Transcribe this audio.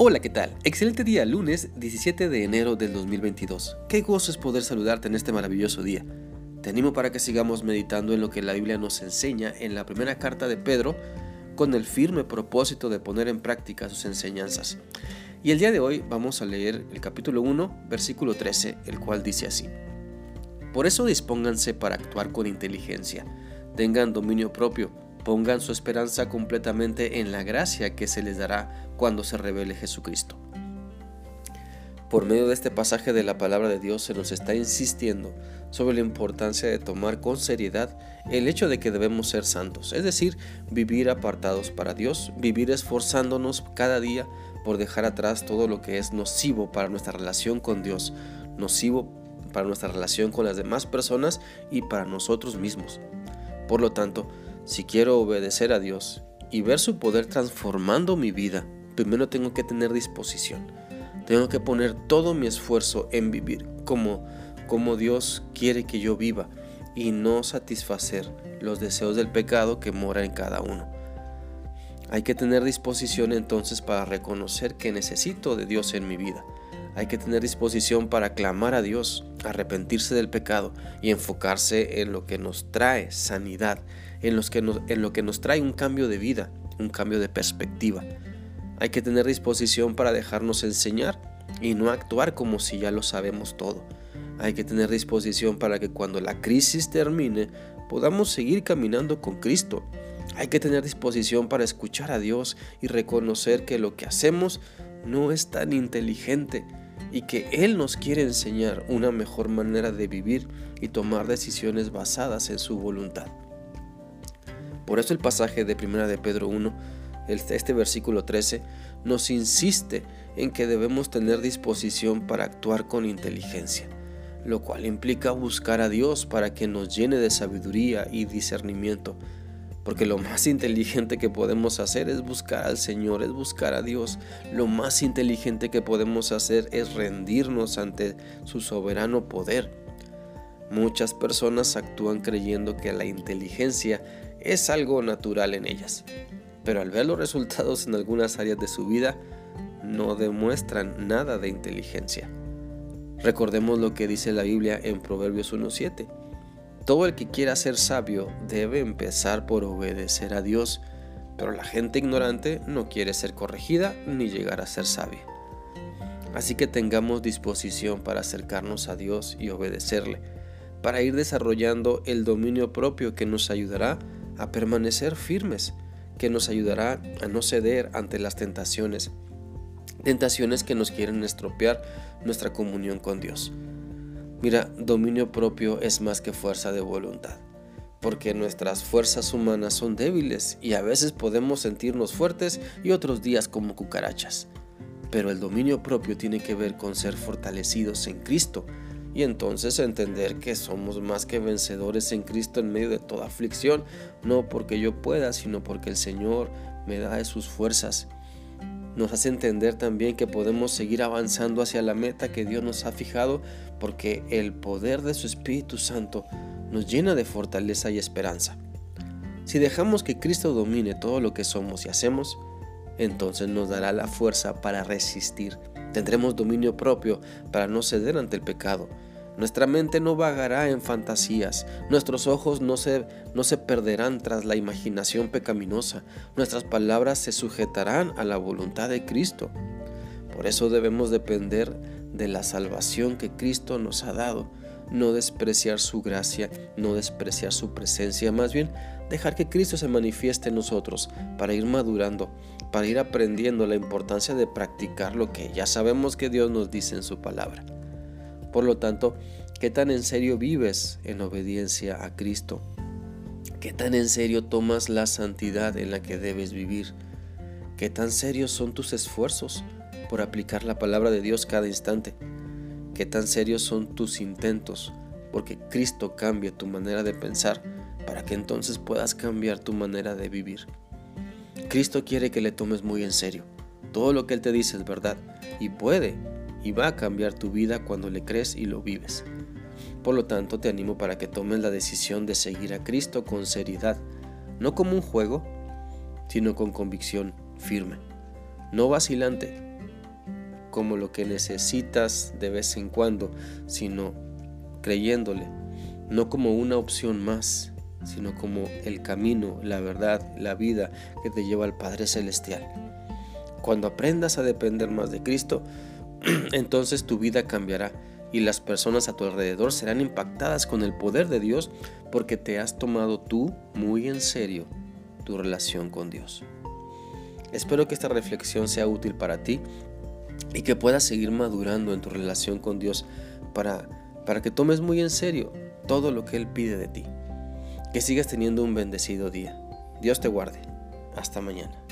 Hola, ¿qué tal? Excelente día, lunes 17 de enero del 2022. Qué gozo es poder saludarte en este maravilloso día. Te animo para que sigamos meditando en lo que la Biblia nos enseña en la primera carta de Pedro con el firme propósito de poner en práctica sus enseñanzas. Y el día de hoy vamos a leer el capítulo 1, versículo 13, el cual dice así. Por eso dispónganse para actuar con inteligencia, tengan dominio propio, pongan su esperanza completamente en la gracia que se les dará cuando se revele Jesucristo. Por medio de este pasaje de la palabra de Dios se nos está insistiendo sobre la importancia de tomar con seriedad el hecho de que debemos ser santos, es decir, vivir apartados para Dios, vivir esforzándonos cada día por dejar atrás todo lo que es nocivo para nuestra relación con Dios, nocivo para nuestra relación con las demás personas y para nosotros mismos. Por lo tanto, si quiero obedecer a Dios y ver su poder transformando mi vida, primero tengo que tener disposición. Tengo que poner todo mi esfuerzo en vivir como, como Dios quiere que yo viva y no satisfacer los deseos del pecado que mora en cada uno. Hay que tener disposición entonces para reconocer que necesito de Dios en mi vida. Hay que tener disposición para clamar a Dios, arrepentirse del pecado y enfocarse en lo que nos trae sanidad, en, lo que nos trae un cambio de vida, un cambio de perspectiva. Hay que tener disposición para dejarnos enseñar y no actuar como si ya lo sabemos todo. Hay que tener disposición para que cuando la crisis termine podamos seguir caminando con Cristo. Hay que tener disposición para escuchar a Dios y reconocer que lo que hacemos no es tan inteligente y que Él nos quiere enseñar una mejor manera de vivir y tomar decisiones basadas en su voluntad. Por eso el pasaje de 1 de Pedro 1 este versículo 13 nos insiste en que debemos tener disposición para actuar con inteligencia, lo cual implica buscar a Dios para que nos llene de sabiduría y discernimiento, porque lo más inteligente que podemos hacer es buscar al Señor, es buscar a Dios. Lo más inteligente que podemos hacer es rendirnos ante su soberano poder. Muchas personas actúan creyendo que la inteligencia es algo natural en ellas, pero al ver los resultados en algunas áreas de su vida, no demuestran nada de inteligencia. Recordemos lo que dice la Biblia en Proverbios 1.7. Todo el que quiera ser sabio debe empezar por obedecer a Dios, pero la gente ignorante no quiere ser corregida ni llegar a ser sabia. Así que tengamos disposición para acercarnos a Dios y obedecerle, para ir desarrollando el dominio propio que nos ayudará a permanecer firmes que nos ayudará a no ceder ante las tentaciones, tentaciones que nos quieren estropear nuestra comunión con Dios. Mira, dominio propio es más que fuerza de voluntad, porque nuestras fuerzas humanas son débiles y a veces podemos sentirnos fuertes y otros días como cucarachas. Pero el dominio propio tiene que ver con ser fortalecidos en Cristo, y entonces entender que somos más que vencedores en Cristo en medio de toda aflicción, no porque yo pueda, sino porque el Señor me da de sus fuerzas. Nos hace entender también que podemos seguir avanzando hacia la meta que Dios nos ha fijado porque el poder de su Espíritu Santo nos llena de fortaleza y esperanza. Si dejamos que Cristo domine todo lo que somos y hacemos, entonces nos dará la fuerza para resistir. Tendremos dominio propio para no ceder ante el pecado nuestra mente no vagará en fantasías, nuestros ojos no se, no se perderán tras la imaginación pecaminosa, nuestras palabras se sujetarán a la voluntad de Cristo. Por eso debemos depender de la salvación que Cristo nos ha dado, no despreciar su gracia, no despreciar su presencia, más bien dejar que Cristo se manifieste en nosotros para ir madurando, para ir aprendiendo la importancia de practicar lo que ya sabemos que Dios nos dice en su palabra. Por lo tanto, ¿qué tan en serio vives en obediencia a Cristo? ¿Qué tan en serio tomas la santidad en la que debes vivir? ¿Qué tan serios son tus esfuerzos por aplicar la palabra de Dios cada instante? ¿Qué tan serios son tus intentos porque Cristo cambie tu manera de pensar para que entonces puedas cambiar tu manera de vivir? Cristo quiere que le tomes muy en serio. Todo lo que Él te dice es verdad y puede y va a cambiar tu vida cuando le crees y lo vives. Por lo tanto, te animo para que tomes la decisión de seguir a Cristo con seriedad, no como un juego, sino con convicción firme, no vacilante, como lo que necesitas de vez en cuando, sino creyéndole, no como una opción más, sino como el camino, la verdad, la vida que te lleva al Padre Celestial. Cuando aprendas a depender más de Cristo, entonces tu vida cambiará y las personas a tu alrededor serán impactadas con el poder de Dios porque te has tomado tú muy en serio tu relación con Dios. Espero que esta reflexión sea útil para ti y que puedas seguir madurando en tu relación con Dios para, para que tomes muy en serio todo lo que Él pide de ti. Que sigas teniendo un bendecido día. Dios te guarde. Hasta mañana.